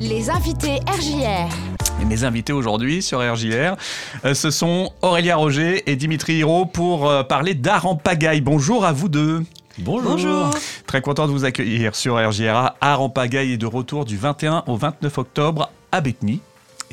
Les invités RJR. Et mes invités aujourd'hui sur RJR, euh, ce sont Aurélia Roger et Dimitri Hiro pour euh, parler d'art en pagaille. Bonjour à vous deux. Bonjour. Très content de vous accueillir sur RJR. Art en pagaille est de retour du 21 au 29 octobre à Bethany.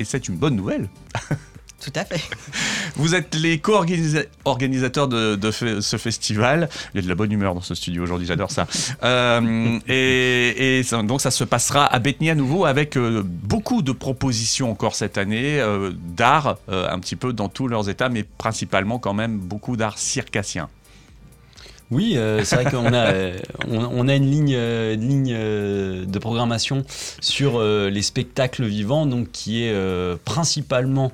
Et c'est une bonne nouvelle. Tout à fait. Vous êtes les co-organisateurs de, ce festival. Il y a de la bonne humeur dans ce studio aujourd'hui, j'adore ça. Euh, et, et ça- donc ça se passera à Bethany à nouveau avec euh, beaucoup de propositions encore cette année euh, d'art, un petit peu dans tous leurs états, mais principalement quand même beaucoup d'art circassien. Oui, euh, c'est vrai qu'on a, euh, on, a une ligne, euh, de programmation sur les spectacles vivants, donc qui est principalement,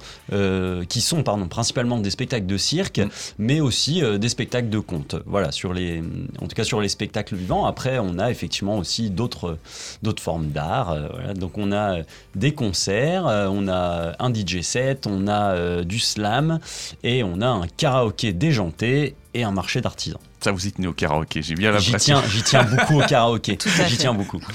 qui sont pardon, principalement des spectacles de cirque, mais aussi des spectacles de conte. Voilà, en tout cas sur les spectacles vivants. Après, on a effectivement aussi d'autres, d'autres formes d'art. Donc on a des concerts, on a un DJ set, on a du slam et on a un karaoké déjanté et un marché d'artisans. Ça vous y tenez au karaoké, j'ai bien J'y l'impression. tiens, j'y tiens beaucoup au karaoké. J'y tiens beaucoup.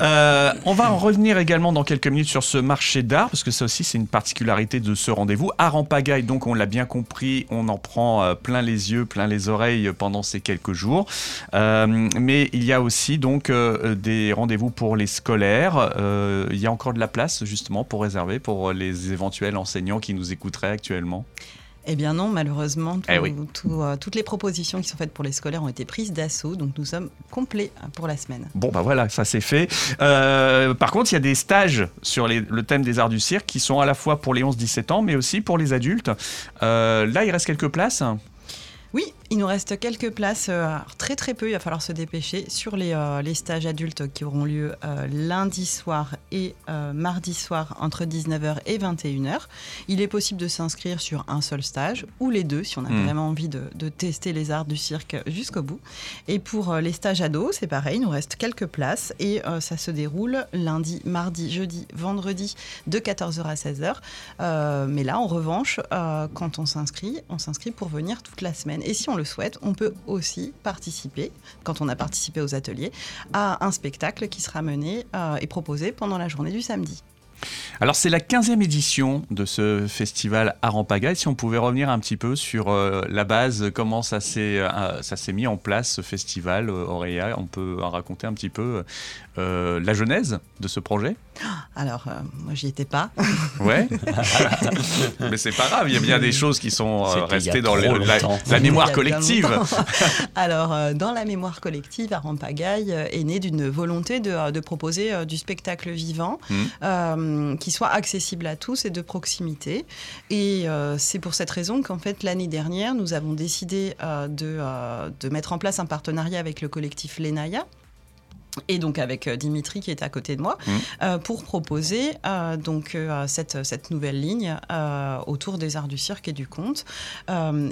Euh, on va en revenir également dans quelques minutes sur ce marché d'art, parce que ça aussi c'est une particularité de ce rendez-vous. Art en pagaille, donc on l'a bien compris, on en prend euh, plein les yeux, plein les oreilles pendant ces quelques jours. Euh, mais il y a aussi donc euh, des rendez-vous pour les scolaires. Euh, il y a encore de la place justement pour réserver pour les éventuels enseignants qui nous écouteraient actuellement? Eh bien non, malheureusement, tout- Eh oui. tout, euh, toutes les propositions qui sont faites pour les scolaires ont été prises d'assaut, donc nous sommes complets pour la semaine. Bon, bah voilà, ça c'est fait. Euh, par contre, il y a des stages sur les- le thème des arts du cirque qui sont à la fois pour les 11-17 ans, mais aussi pour les adultes. Euh, là, il reste quelques places. Oui, il nous reste quelques places, euh, très très peu, il va falloir se dépêcher, sur les, euh, les stages adultes qui auront lieu euh, lundi soir et mardi soir entre 19h et 21h. Il est possible de s'inscrire sur un seul stage ou les deux si on a Mm. vraiment envie de, de tester les arts du cirque jusqu'au bout. Et pour les stages ados, c'est pareil, il nous reste quelques places et ça se déroule lundi, mardi, jeudi, vendredi de 14h à 16h. Euh, mais là, en revanche, quand on s'inscrit, on s'inscrit pour venir toute la semaine. Et si on souhaite, on peut aussi participer, quand on a participé aux ateliers, à un spectacle qui sera mené euh, et proposé pendant la journée du samedi. Alors, c'est la 15e édition de ce festival Art en pagaille. Si on pouvait revenir un petit peu sur euh, la base, comment ça s'est euh, ça s'est mis en place, ce festival, euh, Aurélia, on peut en raconter un petit peu euh, la genèse de ce projet? Alors, euh, moi, j'y étais pas. Ouais. Mais c'est pas grave, il y a bien des choses qui sont euh, restées dans le- la, mémoire collective. Alors, euh, dans la mémoire collective, Art en pagaille euh, est né d'une volonté de, de proposer euh, du spectacle vivant Mhm. Euh, qui soit accessible à tous et de proximité. Et euh, c'est pour cette raison qu'en fait, l'année dernière, nous avons décidé euh, de, de mettre en place un partenariat avec le collectif Lenaya. Et donc avec euh, Dimitri qui est à côté de moi, Mhm. euh, pour proposer euh, donc euh, cette, cette nouvelle ligne autour des arts du cirque et du conte.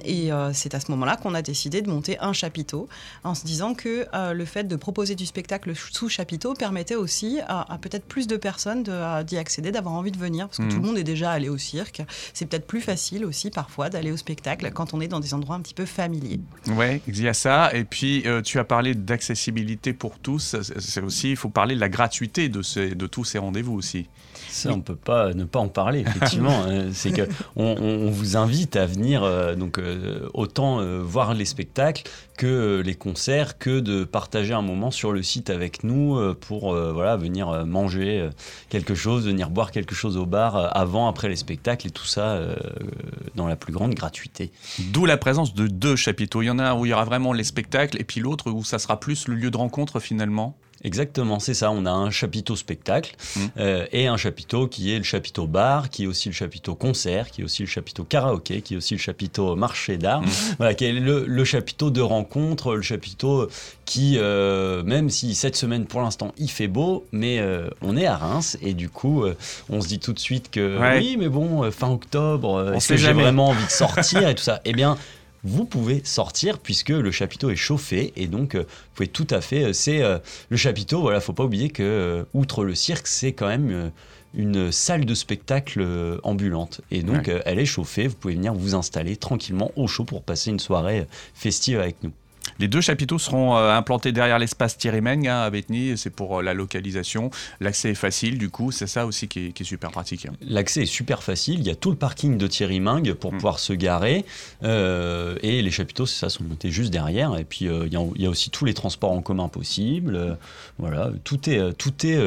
Et c'est à ce moment-là qu'on a décidé de monter un chapiteau, en se disant que le fait de proposer du spectacle sous chapiteau permettait aussi à, à peut-être plus de personnes d'y accéder, d'avoir envie de venir, parce que tout le monde est déjà allé au cirque. C'est peut-être plus facile aussi parfois d'aller au spectacle quand on est dans des endroits un petit peu familiers. Ouais, il y a ça. Et puis, tu as parlé d'accessibilité pour tous. C'est aussi, il faut parler de la gratuité de, ces, de tous ces rendez-vous aussi. Ça, on peut pas ne pas en parler, effectivement. Euh, C'est que on, vous invite à venir euh, donc euh, autant euh, voir les spectacles que les concerts, que de partager un moment sur le site avec nous pour voilà venir manger quelque chose, venir boire quelque chose au bar avant, après les spectacles et tout ça dans la plus grande gratuité. D'où la présence de deux chapiteaux. Il y en a un où il y aura vraiment les spectacles, et puis l'autre où ça sera plus le lieu de rencontre finalement. Exactement, c'est ça. On a un chapiteau spectacle Mm. euh, et un chapiteau qui est le chapiteau bar, qui est aussi le chapiteau concert, qui est aussi le chapiteau karaoké, qui est aussi le chapiteau marché d'art. Mm. Voilà, qui est le, le chapiteau de rencontre, le chapiteau qui, euh, même si cette semaine pour l'instant il fait beau, mais euh, on est à Reims et du coup on se dit tout de suite que Ouais. oui, mais bon, fin octobre, On est-ce que j'ai vraiment envie de sortir et tout ça? Eh bien. Vous pouvez sortir puisque le chapiteau est chauffé et donc euh, vous pouvez tout à fait. euh, C'est euh, le chapiteau. Voilà, faut pas oublier que outre le cirque, c'est quand même une salle de spectacle ambulante et donc Ouais. elle est chauffée. Vous pouvez venir vous installer tranquillement au chaud pour passer une soirée festive avec nous. Les deux chapiteaux seront euh, implantés derrière l'espace Thierry Meng hein, à Bethany. C'est pour euh, la localisation. L'accès est facile, du coup, c'est ça aussi qui est, qui est super pratique. L'accès est super facile. Il y a tout le parking de Thierry Mingue pour Mm. pouvoir se garer. Euh, et les chapiteaux, c'est ça, sont montés juste derrière. Et puis, euh, il y, a- il y a aussi tous les transports en commun possibles. Euh, voilà, tout est, tout est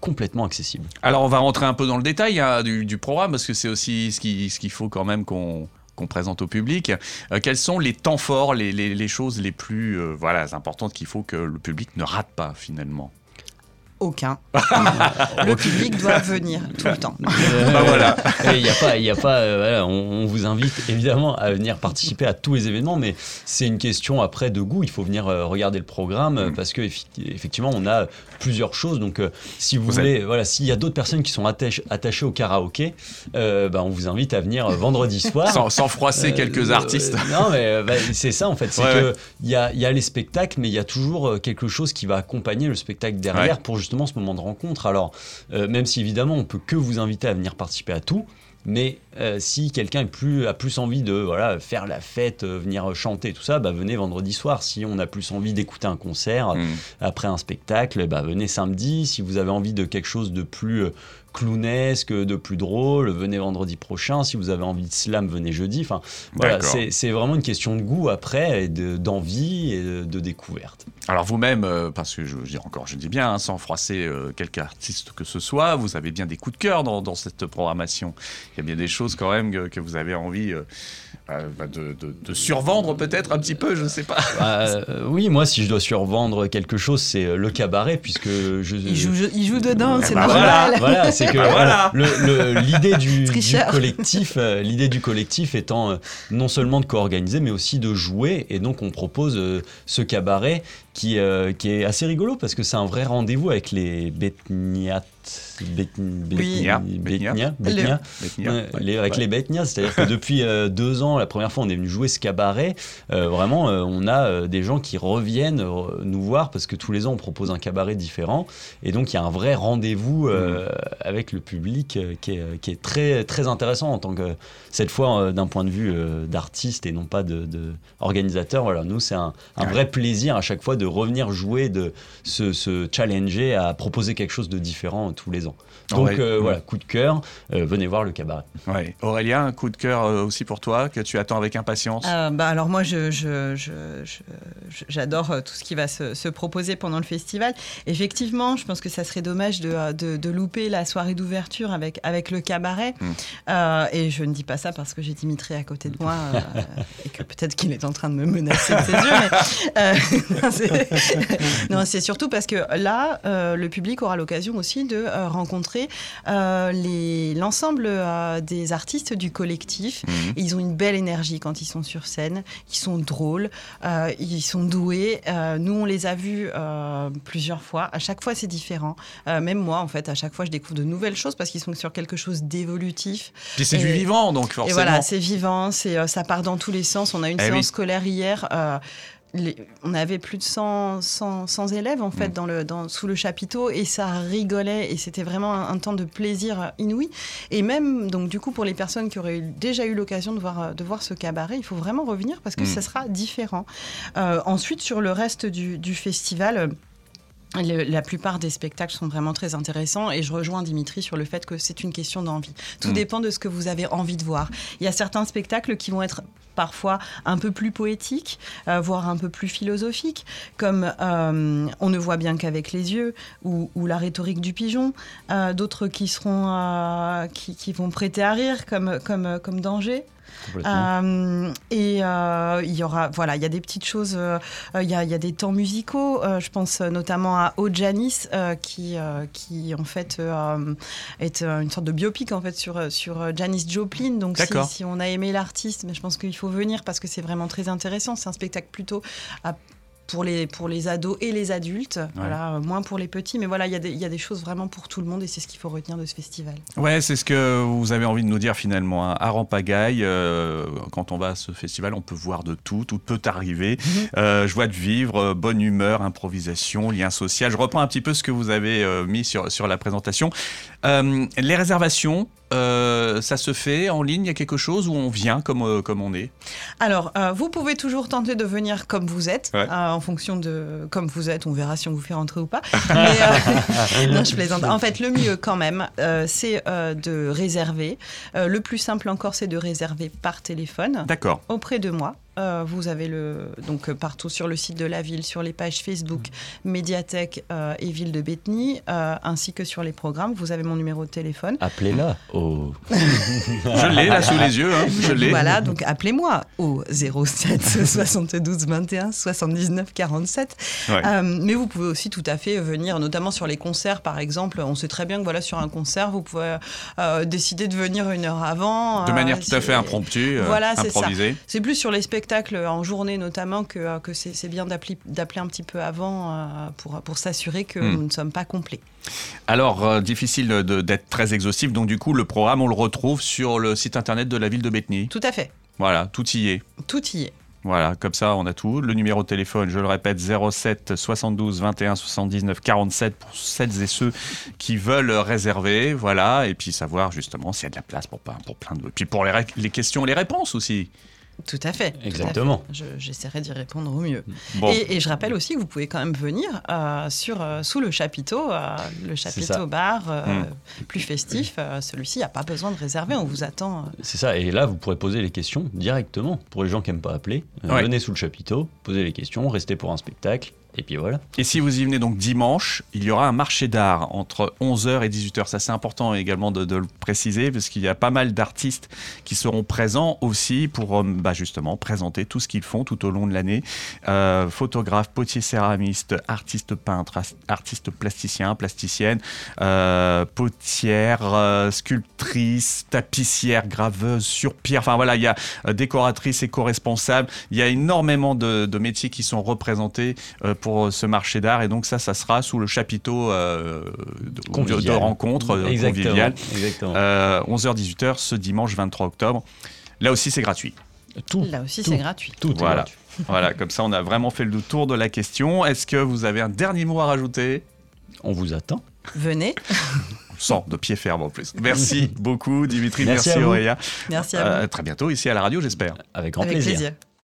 complètement accessible. Alors, on va rentrer un peu dans le détail hein, du, du programme parce que c'est aussi ce qu'il ce qu'il faut quand même qu'on qu'on présente au public. Euh, quels sont les temps forts, les, choses les plus euh, voilà, importantes qu'il faut que le public ne rate pas finalement? Aucun. le public doit venir tout le temps. Bah voilà. Et Il n'y a pas, il y a pas euh, voilà, on, on vous invite évidemment à venir participer à tous les événements, mais c'est une question après de goût. Il faut venir euh, regarder le programme euh, Mm. parce que effectivement, on a plusieurs choses. Donc, euh, si vous, Vous voulez, voilà, s'il y a d'autres personnes qui sont attachées au karaoké, euh, bah, on vous invite à venir euh, vendredi soir. sans, sans froisser Euh, quelques euh, artistes. non, mais euh, bah, c'est ça en fait. C'est Ouais, que il y a, il y a les spectacles, mais il y a toujours euh, quelque chose qui va accompagner le spectacle derrière Ouais. pour justement ce moment de rencontre. Alors, euh, même si évidemment on peut que vous inviter à venir participer à tout. Mais euh, si quelqu'un est plus, a plus envie de voilà, faire la fête, euh, venir chanter, tout ça, bah, venez vendredi soir. Si on a plus envie d'écouter un concert, Mm. après un spectacle, bah, venez samedi. Si vous avez envie de quelque chose de plus clownesque, de plus drôle, venez vendredi prochain. Si vous avez envie de slam, venez jeudi. Enfin, voilà, c'est vraiment une question de goût après, et de- d'envie et de, de découverte. Alors vous-même, euh, parce que je, je dis encore, je dis bien, hein, sans froisser euh, quelque artiste que ce soit, vous avez bien des coups de cœur dans, dans cette programmation. Il y a bien des choses quand même que, que vous avez envie euh, euh, bah, de, de- de survendre peut-être un petit peu, je sais pas. Bah, euh, oui, moi, si je dois survendre quelque chose, c'est le cabaret, puisque je. Il joue, il joue dedans, Eh c'est bah normal. Voilà, c'est que voilà. le- le- l'idée du, du Tricheur. collectif, euh, l'idée du collectif étant euh, non seulement de co-organiser, mais aussi de jouer. Et donc, on propose euh, ce cabaret qui, euh, qui est assez rigolo parce que c'est un vrai rendez-vous avec les Betniates. Bet- Betnia, Bet- Betnia. Betnia, Betnia. Betnia. Ouais, les- avec les Betnias, c'est-à-dire que depuis euh, deux ans, la première fois on est venu jouer ce cabaret, euh, vraiment on a des gens qui reviennent nous voir parce que tous les ans on propose un cabaret différent et donc il y a un vrai rendez-vous euh, Mmh. avec le public qui, est, qui est très, très intéressant en tant que cette fois d'un point de vue d'artiste et non pas de, de organisateur. Voilà, nous c'est un, un Ouais. vrai plaisir à chaque fois de revenir jouer, de se, se challenger à proposer quelque chose de différent tous les ans. Donc Ouais. euh, voilà, coup de cœur, euh, venez voir le cabaret. Ouais. Aurélien, un coup de cœur euh, aussi pour toi que tu attends avec impatience? Euh, bah alors moi, je, je- je- je- je- j'adore tout ce qui va se, se proposer pendant le festival. Effectivement, je pense que ça serait dommage de, de- de louper la soirée d'ouverture avec, avec le cabaret. Mm. Euh, et je ne dis pas ça parce que j'ai Dimitri à côté de moi euh, et que peut-être qu'il est en train de me menacer de ses yeux. Mais, euh, non, c'est- surtout parce que là, euh, le public aura l'occasion aussi de euh, rencontrer euh, les- l'ensemble des artistes du collectif. Mhm. Ils ont une belle énergie quand ils sont sur scène. Ils sont drôles, ils sont doués. Nous, on les a vus plusieurs fois. À chaque fois, c'est différent. Même moi, en fait, à chaque fois, je découvre de nouvelles choses parce qu'ils sont sur quelque chose d'évolutif. Puis c'est et- du vivant, donc forcément. Et voilà, c'est vivant, c'est, ça part dans tous les sens. On a une Eh séance oui. scolaire hier. euh, les- on avait plus de 100, 100, 100 élèves en fait Mm. dans le, dans, sous le chapiteau et ça rigolait et c'était vraiment un, un temps de plaisir inouï. Et même donc du coup pour les personnes qui auraient déjà eu l'occasion de voir, de voir ce cabaret, il faut vraiment revenir parce que Mm. ça sera différent. Euh, ensuite sur le reste du, du festival. euh, le- la plupart des spectacles sont vraiment très intéressants et je rejoins Dimitri sur le fait que c'est une question d'envie. Tout Mm. dépend de ce que vous avez envie de voir. Il y a certains spectacles qui vont être parfois un peu plus poétiques, euh, voire un peu plus philosophiques, comme euh, On ne voit bien qu'avec les yeux ou, ou La rhétorique du pigeon. Euh, D'autres qui seront qui, qui vont prêter à rire, comme comme comme Danger. Euh, et euh, il y aura, voilà, il y a des petites choses. euh, Il y, a, il y a des temps musicaux. je pense notamment à O Janis, euh, qui, qui en fait est une sorte de biopic en fait sur sur Janis Joplin. Donc si, si on a aimé l'artiste, mais je pense qu'il faut venir parce que c'est vraiment très intéressant. C'est un spectacle plutôt à- pour les, pour les ados et les adultes, voilà, euh, moins pour les petits, mais voilà, il y, a des- il y a des choses vraiment pour tout le monde et c'est ce qu'il faut retenir de ce festival. Ouais, c'est ce que vous avez envie de nous dire finalement. hein. À Rampagaille, euh, quand on va à ce festival, on peut voir de tout, tout peut arriver. Euh, joie de vivre, bonne humeur, improvisation, lien social. Je reprends un petit peu ce que vous avez euh, mis sur, sur la présentation. Les réservations, euh, ça se fait en ligne Il y a quelque chose où on vient comme, euh, comme on est? Alors, euh, vous pouvez toujours tenter de venir comme vous êtes, Ouais. en fonction de comme vous êtes. On verra si on vous fait rentrer ou pas. Mais, non, je plaisante. En fait, le mieux quand même, c'est de réserver. Le plus simple encore, c'est de réserver par téléphone D'accord. auprès de moi. Euh, vous avez le donc euh, partout sur le site de la ville, sur les pages Facebook, médiathèque euh, et ville de Bétheny, euh, ainsi que sur les programmes. Vous avez mon numéro de téléphone. Appelez-la au Je l'ai là sous les yeux, hein, je l'ai. Voilà, donc appelez-moi au 07 72 21 79 47. Ouais. Euh, mais vous pouvez aussi tout à fait venir, notamment sur les concerts par exemple. On sait très bien que voilà, sur un concert, vous pouvez euh, décider de venir une heure avant. De euh, manière tout à fait impromptue, euh, Voilà, c'est ça. C'est plus sur les spectacles en journée notamment que, euh, que c'est bien d'appeler un petit peu avant euh, pour, pour s'assurer que Hmm. nous ne sommes pas complets. Alors, euh, difficile d'être très exhaustif, donc du coup, le programme, on le retrouve sur le site internet de la ville de Bétheny. Tout à fait, Voilà, tout y est. tout y est. Voilà, comme ça, on a tout. Le numéro de téléphone, je le répète, 07 72 21 79 47 pour celles et ceux qui veulent réserver. Voilà, et puis savoir justement s'il y a de la place pour, plein- pour plein de. Puis pour les, les questions et les réponses aussi. Tout à fait. Exactement. Je- J'essaierai d'y répondre au mieux. Bon, Et, et je rappelle aussi que vous pouvez quand même venir euh, sur, euh, sous le chapiteau, euh, le chapiteau bar euh, Mm. plus festif. euh, Celui-ci, il n'y a pas besoin de réserver, on vous attend. euh. C'est ça, et là vous pourrez poser les questions directement. Pour les gens qui n'aiment pas appeler, euh, Ouais. venez sous le chapiteau, posez les questions, restez pour un spectacle, et puis voilà. Et si vous y venez donc dimanche, il y aura un marché d'art entre 11h et 18h. Ça, c'est important également de, le préciser parce qu'il y a pas mal d'artistes qui seront présents aussi pour euh, bah, justement présenter tout ce qu'ils font tout au long de l'année. Euh, photographes, potiers céramistes, artistes peintres, artistes plasticiens, plasticiennes, euh, potières, euh, sculptrices, tapissières, graveuses, sur pierre. Enfin voilà, il y a euh, décoratrices, éco-responsables. Il y a énormément de, de métiers qui sont représentés euh, pour ce marché d'art. Et donc ça, ça sera sous le chapiteau euh, de, de, rencontre euh, conviviale. exactement. Euh, 11h-18h ce dimanche 23 octobre. Là aussi, c'est gratuit. tout, Là aussi, c'est gratuit. tout est Voilà. gratuit. voilà, comme ça, on a vraiment fait le tour de la question. Est-ce que vous avez un dernier mot à rajouter? On vous attend. Venez. Sans de pied ferme en plus. Merci beaucoup, Dimitri. Merci Merci, à vous. Aurélia. Merci à vous. Euh, très bientôt ici à la radio, j'espère. Avec grand Avec plaisir. plaisir.